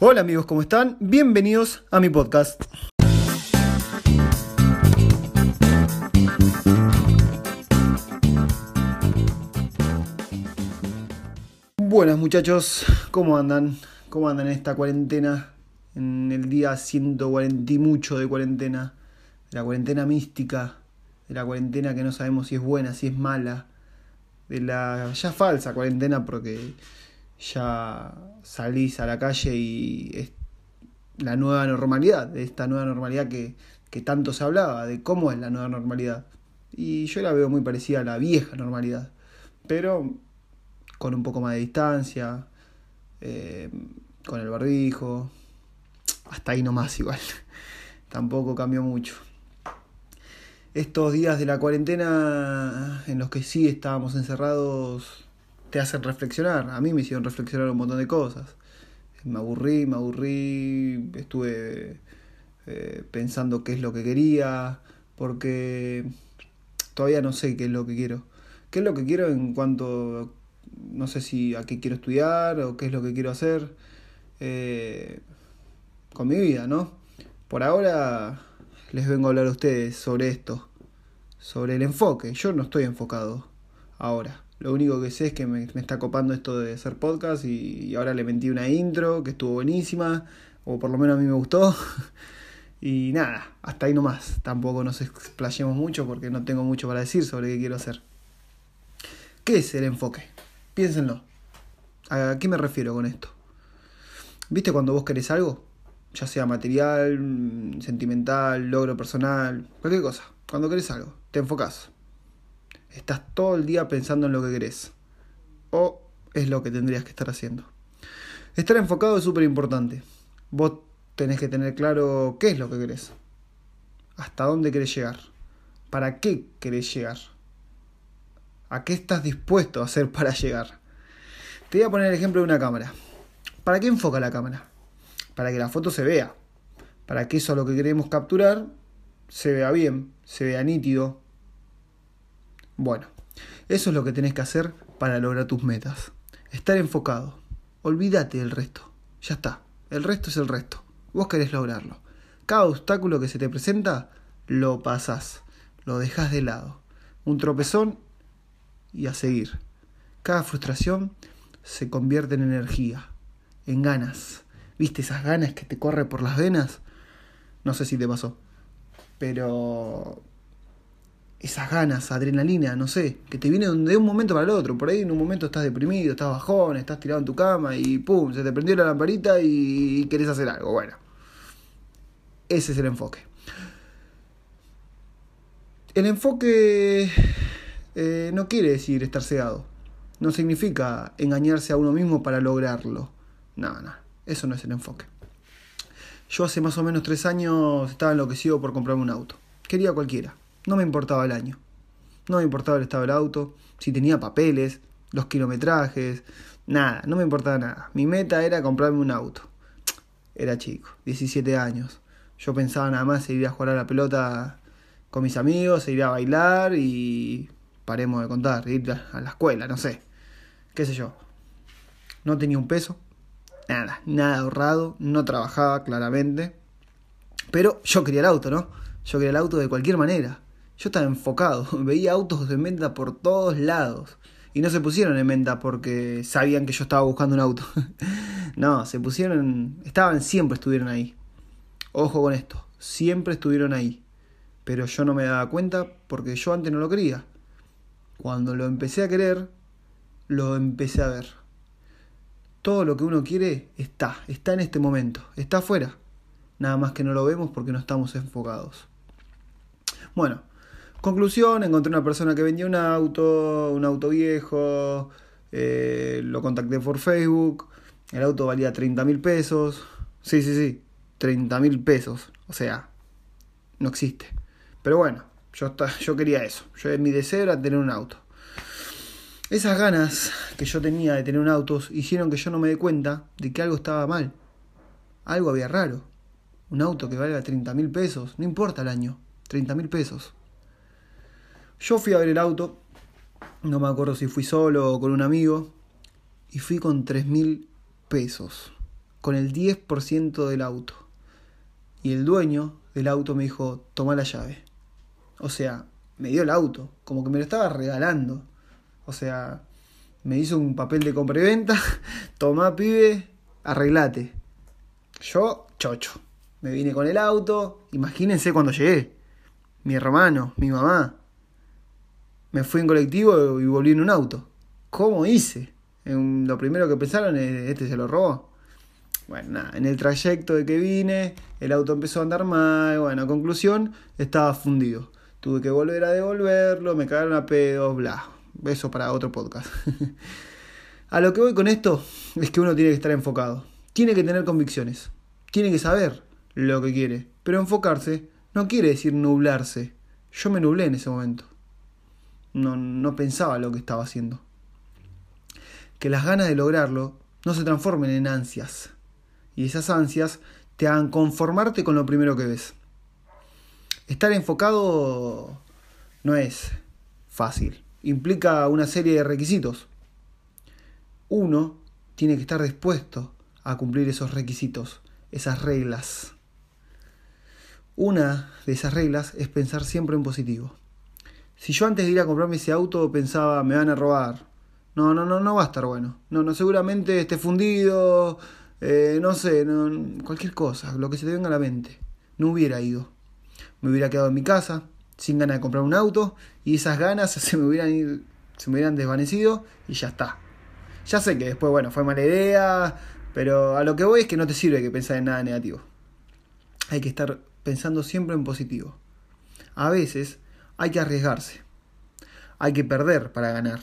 Hola amigos, ¿cómo están? Bienvenidos a mi podcast. Buenas muchachos, ¿cómo andan? ¿Cómo andan en esta cuarentena? En el día 140 y mucho de cuarentena, de la cuarentena mística, de la cuarentena que no sabemos si es buena, si es mala, de la ya falsa cuarentena porque ya salís a la calle y es la nueva normalidad, de esta nueva normalidad que, que tanto se hablaba, de cómo es la nueva normalidad. Y yo la veo muy parecida a la vieja normalidad, pero con un poco más de distancia, eh, con el barbijo, hasta ahí nomás igual, tampoco cambió mucho. Estos días de la cuarentena en los que sí estábamos encerrados te hacen reflexionar, a mí me hicieron reflexionar un montón de cosas. Me aburrí, me aburrí, estuve eh, pensando qué es lo que quería, porque todavía no sé qué es lo que quiero. ¿Qué es lo que quiero en cuanto no sé si a qué quiero estudiar o qué es lo que quiero hacer eh, con mi vida, ¿no? Por ahora les vengo a hablar a ustedes sobre esto, sobre el enfoque. Yo no estoy enfocado ahora. Lo único que sé es que me, me está copando esto de hacer podcast y, y, ahora le mentí una intro que estuvo buenísima, o por lo menos a mí me gustó. y nada, hasta ahí nomás. Tampoco nos explayemos mucho porque no tengo mucho para decir sobre qué quiero hacer. ¿Qué es el enfoque? Piénsenlo. ¿A qué me refiero con esto? ¿Viste cuando vos querés algo? Ya sea material, sentimental, logro personal, cualquier cosa. Cuando querés algo, te enfocás. Estás todo el día pensando en lo que querés. O es lo que tendrías que estar haciendo. Estar enfocado es súper importante. Vos tenés que tener claro qué es lo que querés. Hasta dónde querés llegar. ¿Para qué querés llegar? ¿A qué estás dispuesto a hacer para llegar? Te voy a poner el ejemplo de una cámara. ¿Para qué enfoca la cámara? Para que la foto se vea. Para que eso lo que queremos capturar se vea bien, se vea nítido. Bueno, eso es lo que tenés que hacer para lograr tus metas. Estar enfocado. Olvídate del resto. Ya está. El resto es el resto. Vos querés lograrlo. Cada obstáculo que se te presenta, lo pasás. Lo dejas de lado. Un tropezón y a seguir. Cada frustración se convierte en energía, en ganas. ¿Viste esas ganas que te corre por las venas? No sé si te pasó. Pero esas ganas, adrenalina, no sé, que te viene de un momento para el otro. Por ahí en un momento estás deprimido, estás bajón, estás tirado en tu cama y pum, se te prendió la lamparita y querés hacer algo. Bueno, ese es el enfoque. El enfoque eh, no quiere decir estar cegado. No significa engañarse a uno mismo para lograrlo. No, no, eso no es el enfoque. Yo hace más o menos tres años estaba enloquecido por comprarme un auto. Quería cualquiera. No me importaba el año. No me importaba el estado del auto, si tenía papeles, los kilometrajes, nada, no me importaba nada. Mi meta era comprarme un auto. Era chico, 17 años. Yo pensaba nada más ir a jugar a la pelota con mis amigos, ir a bailar y paremos de contar, ir a la escuela, no sé, qué sé yo. No tenía un peso, nada, nada ahorrado, no trabajaba claramente, pero yo quería el auto, ¿no? Yo quería el auto de cualquier manera. Yo estaba enfocado, veía autos en venta por todos lados. Y no se pusieron en venta porque sabían que yo estaba buscando un auto. no, se pusieron, estaban, siempre estuvieron ahí. Ojo con esto, siempre estuvieron ahí. Pero yo no me daba cuenta porque yo antes no lo quería. Cuando lo empecé a querer, lo empecé a ver. Todo lo que uno quiere está, está en este momento, está afuera. Nada más que no lo vemos porque no estamos enfocados. Bueno, conclusión, encontré una persona que vendía un auto, un auto viejo, eh, lo contacté por Facebook, el auto valía 30 mil pesos. Sí, sí, sí, 30 mil pesos. O sea, no existe. Pero bueno, yo, yo quería eso. Yo, mi deseo era tener un auto. Esas ganas que yo tenía de tener un auto hicieron que yo no me dé cuenta de que algo estaba mal. Algo había raro. Un auto que valga 30 mil pesos, no importa el año, 30 mil pesos. Yo fui a ver el auto, no me acuerdo si fui solo o con un amigo, y fui con 3 mil pesos con el 10% del auto. Y el dueño del auto me dijo, toma la llave. O sea, me dio el auto, como que me lo estaba regalando. O sea, me hizo un papel de compra y venta, toma pibe, arreglate. Yo, chocho. Me vine con el auto, imagínense cuando llegué. Mi hermano, mi mamá. Me fui en colectivo y volví en un auto. ¿Cómo hice? lo primero que pensaron es, este se lo robó. Bueno, nada, en el trayecto de que vine, el auto empezó a andar mal, bueno, conclusión, estaba fundido. Tuve que volver a devolverlo, me cagaron a pedos, bla. Eso para otro podcast. a lo que voy con esto es que uno tiene que estar enfocado. Tiene que tener convicciones. Tiene que saber lo que quiere. Pero enfocarse no quiere decir nublarse. Yo me nublé en ese momento. No, pensaba lo que estaba haciendo. Que las ganas de lograrlo no se transformen en ansias. Y esas ansias te hagan conformarte con lo primero que ves. Estar enfocado no es fácil implica una serie de requisitos. Uno tiene que estar dispuesto a cumplir esos requisitos, esas reglas. Una de esas reglas es pensar siempre en positivo. Si yo antes de ir a comprarme ese auto pensaba me van a robar, no, no, no, no va a estar bueno. No, no, seguramente esté fundido, eh, no sé, cualquier cosa, lo que se te venga a la mente. No hubiera ido. Me hubiera quedado en mi casa, sin ganas de comprar un auto y esas ganas se me hubieran, se me hubieran desvanecido y ya está. Ya sé que después, bueno, fue mala idea, pero a lo que voy es que no te sirve que pensar en nada negativo. Hay que estar pensando siempre en positivo. A veces hay que arriesgarse. Hay que perder para ganar.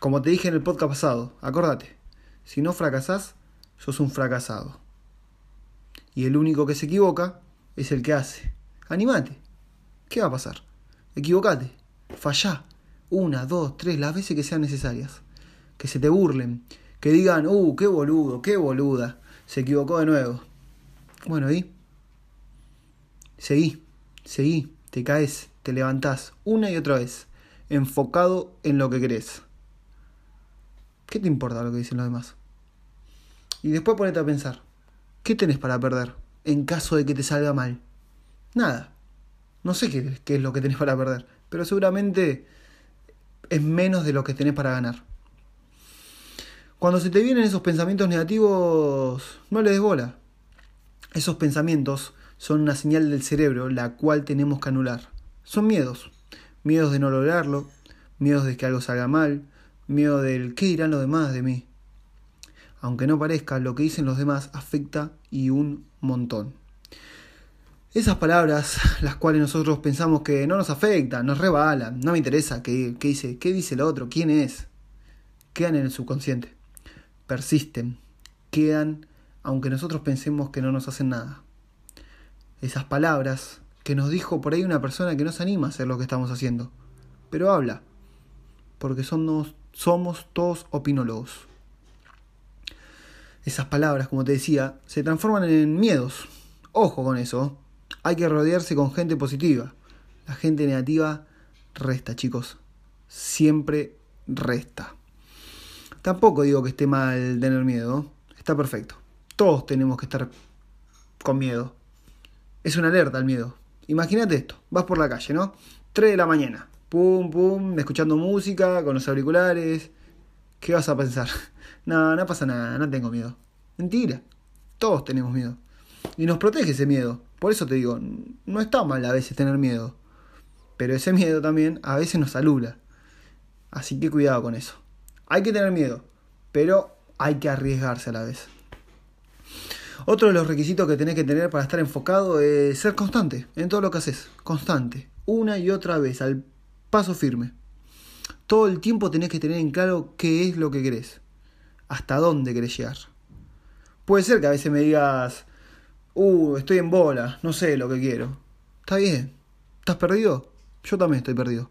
Como te dije en el podcast pasado, acordate, si no fracasás, sos un fracasado. Y el único que se equivoca es el que hace. Animate. ¿Qué va a pasar? Equivocate, fallá, una, dos, tres, las veces que sean necesarias. Que se te burlen, que digan, uh, qué boludo, qué boluda, se equivocó de nuevo. Bueno, ¿y? Seguí, seguí, te caes, te levantás una y otra vez, enfocado en lo que querés. ¿Qué te importa lo que dicen los demás? Y después ponete a pensar, ¿qué tenés para perder en caso de que te salga mal? Nada. No sé qué, es lo que tenés para perder, pero seguramente es menos de lo que tenés para ganar. Cuando se te vienen esos pensamientos negativos, no le des bola. Esos pensamientos son una señal del cerebro la cual tenemos que anular. Son miedos. Miedos de no lograrlo, miedos de que algo salga mal, miedo del qué dirán los demás de mí. Aunque no parezca, lo que dicen los demás afecta y un montón. Esas palabras, las cuales nosotros pensamos que no nos afectan, nos rebalan, no me interesa qué, dice, qué dice el otro, quién es, quedan en el subconsciente, persisten, quedan aunque nosotros pensemos que no nos hacen nada. Esas palabras que nos dijo por ahí una persona que no se anima a hacer lo que estamos haciendo, pero habla, porque somos, somos todos opinólogos. Esas palabras, como te decía, se transforman en miedos. Ojo con eso. Hay que rodearse con gente positiva. La gente negativa resta, chicos. Siempre resta. Tampoco digo que esté mal tener miedo. Está perfecto. Todos tenemos que estar con miedo. Es una alerta el miedo. Imagínate esto. Vas por la calle, ¿no? 3 de la mañana. Pum, pum, escuchando música, con los auriculares. ¿Qué vas a pensar? No, no pasa nada, no tengo miedo. Mentira. Todos tenemos miedo. Y nos protege ese miedo. Por eso te digo, no está mal a veces tener miedo. Pero ese miedo también a veces nos alula. Así que cuidado con eso. Hay que tener miedo, pero hay que arriesgarse a la vez. Otro de los requisitos que tenés que tener para estar enfocado es ser constante en todo lo que haces. Constante. Una y otra vez, al paso firme. Todo el tiempo tenés que tener en claro qué es lo que querés. Hasta dónde querés llegar. Puede ser que a veces me digas, Uh, estoy en bola, no sé lo que quiero. Está bien. ¿Estás perdido? Yo también estoy perdido.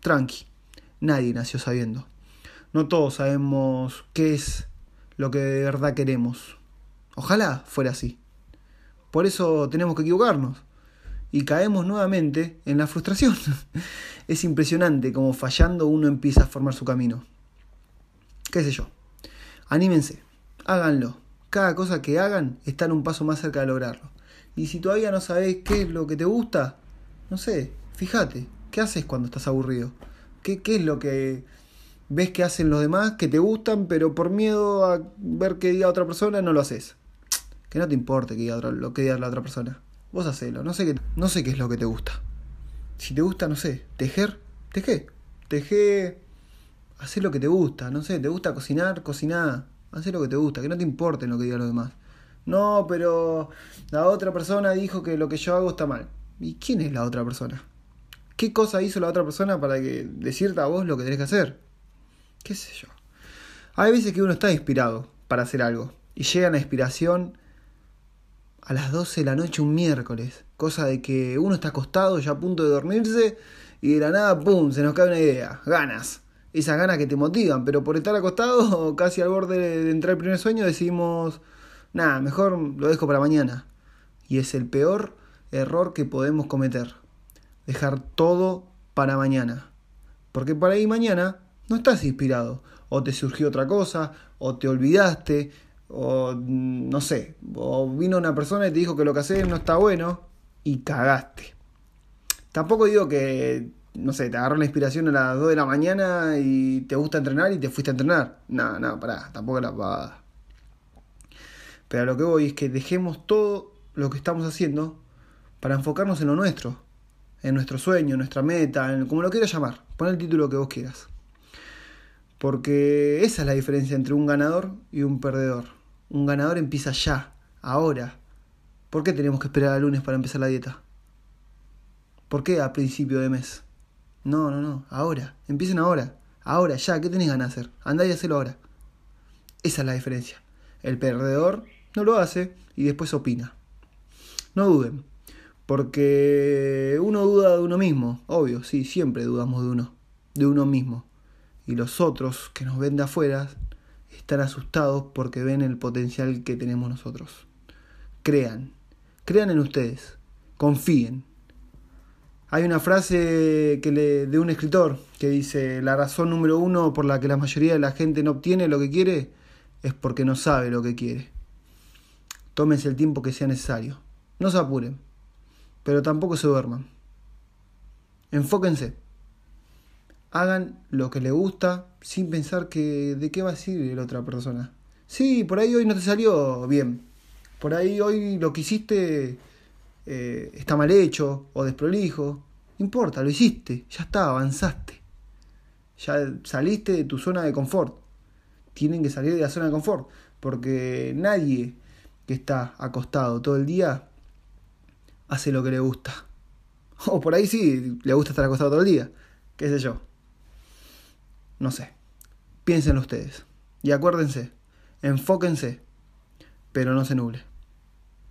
Tranqui. Nadie nació sabiendo. No todos sabemos qué es lo que de verdad queremos. Ojalá fuera así. Por eso tenemos que equivocarnos. Y caemos nuevamente en la frustración. es impresionante como fallando uno empieza a formar su camino. ¿Qué sé yo? Anímense. Háganlo. Cada cosa que hagan están un paso más cerca de lograrlo. Y si todavía no sabes qué es lo que te gusta, no sé, fíjate, ¿qué haces cuando estás aburrido? ¿Qué, qué es lo que ves que hacen los demás que te gustan, pero por miedo a ver qué diga otra persona no lo haces? Que no te importe que lo que diga la otra persona. Vos hacelo, no sé qué, no sé qué es lo que te gusta. Si te gusta, no sé, tejer, teje. Teje, hacer lo que te gusta, no sé, te gusta cocinar, cocinar, hacer lo que te gusta, que no te importe lo que digan los demás. No, pero la otra persona dijo que lo que yo hago está mal. ¿Y quién es la otra persona? ¿Qué cosa hizo la otra persona para que decirte a vos lo que tenés que hacer? ¿Qué sé yo? Hay veces que uno está inspirado para hacer algo y llega la inspiración a las 12 de la noche un miércoles, cosa de que uno está acostado ya a punto de dormirse y de la nada, ¡pum!, se nos cae una idea, ganas. Esas ganas que te motivan, pero por estar acostado, casi al borde de entrar el primer sueño, decidimos, nada, mejor lo dejo para mañana. Y es el peor error que podemos cometer. Dejar todo para mañana. Porque para ahí mañana no estás inspirado. O te surgió otra cosa, o te olvidaste, o mm, no sé, o vino una persona y te dijo que lo que haces no está bueno y cagaste. Tampoco digo que, no sé, te agarró la inspiración a las 2 de la mañana y te gusta entrenar y te fuiste a entrenar. No, no, pará, tampoco la pavada. Pero a lo que voy es que dejemos todo lo que estamos haciendo para enfocarnos en lo nuestro, en nuestro sueño, en nuestra meta, en como lo quieras llamar. Pon el título que vos quieras. Porque esa es la diferencia entre un ganador y un perdedor. Un ganador empieza ya, ahora. ¿Por qué tenemos que esperar al lunes para empezar la dieta? ¿Por qué a principio de mes? No, no, no, ahora. Empiecen ahora. Ahora, ya, ¿qué tenés ganas de hacer? Andá y hacelo ahora. Esa es la diferencia. El perdedor no lo hace y después opina. No duden, porque uno duda de uno mismo, obvio, sí, siempre dudamos de uno, de uno mismo. Y los otros que nos ven de afuera están asustados porque ven el potencial que tenemos nosotros. Crean, crean en ustedes, confíen. Hay una frase que le, de un escritor que dice, la razón número uno por la que la mayoría de la gente no obtiene lo que quiere es porque no sabe lo que quiere. Tómense el tiempo que sea necesario. No se apuren, pero tampoco se duerman. Enfóquense hagan lo que le gusta sin pensar que de qué va a decir la otra persona. Sí, por ahí hoy no te salió bien. Por ahí hoy lo que hiciste eh, está mal hecho o desprolijo. No importa, lo hiciste, ya está, avanzaste. Ya saliste de tu zona de confort. Tienen que salir de la zona de confort. Porque nadie que está acostado todo el día hace lo que le gusta. O por ahí sí, le gusta estar acostado todo el día. ¿Qué sé yo? No sé. Piensen ustedes. Y acuérdense, enfóquense, pero no se nuble.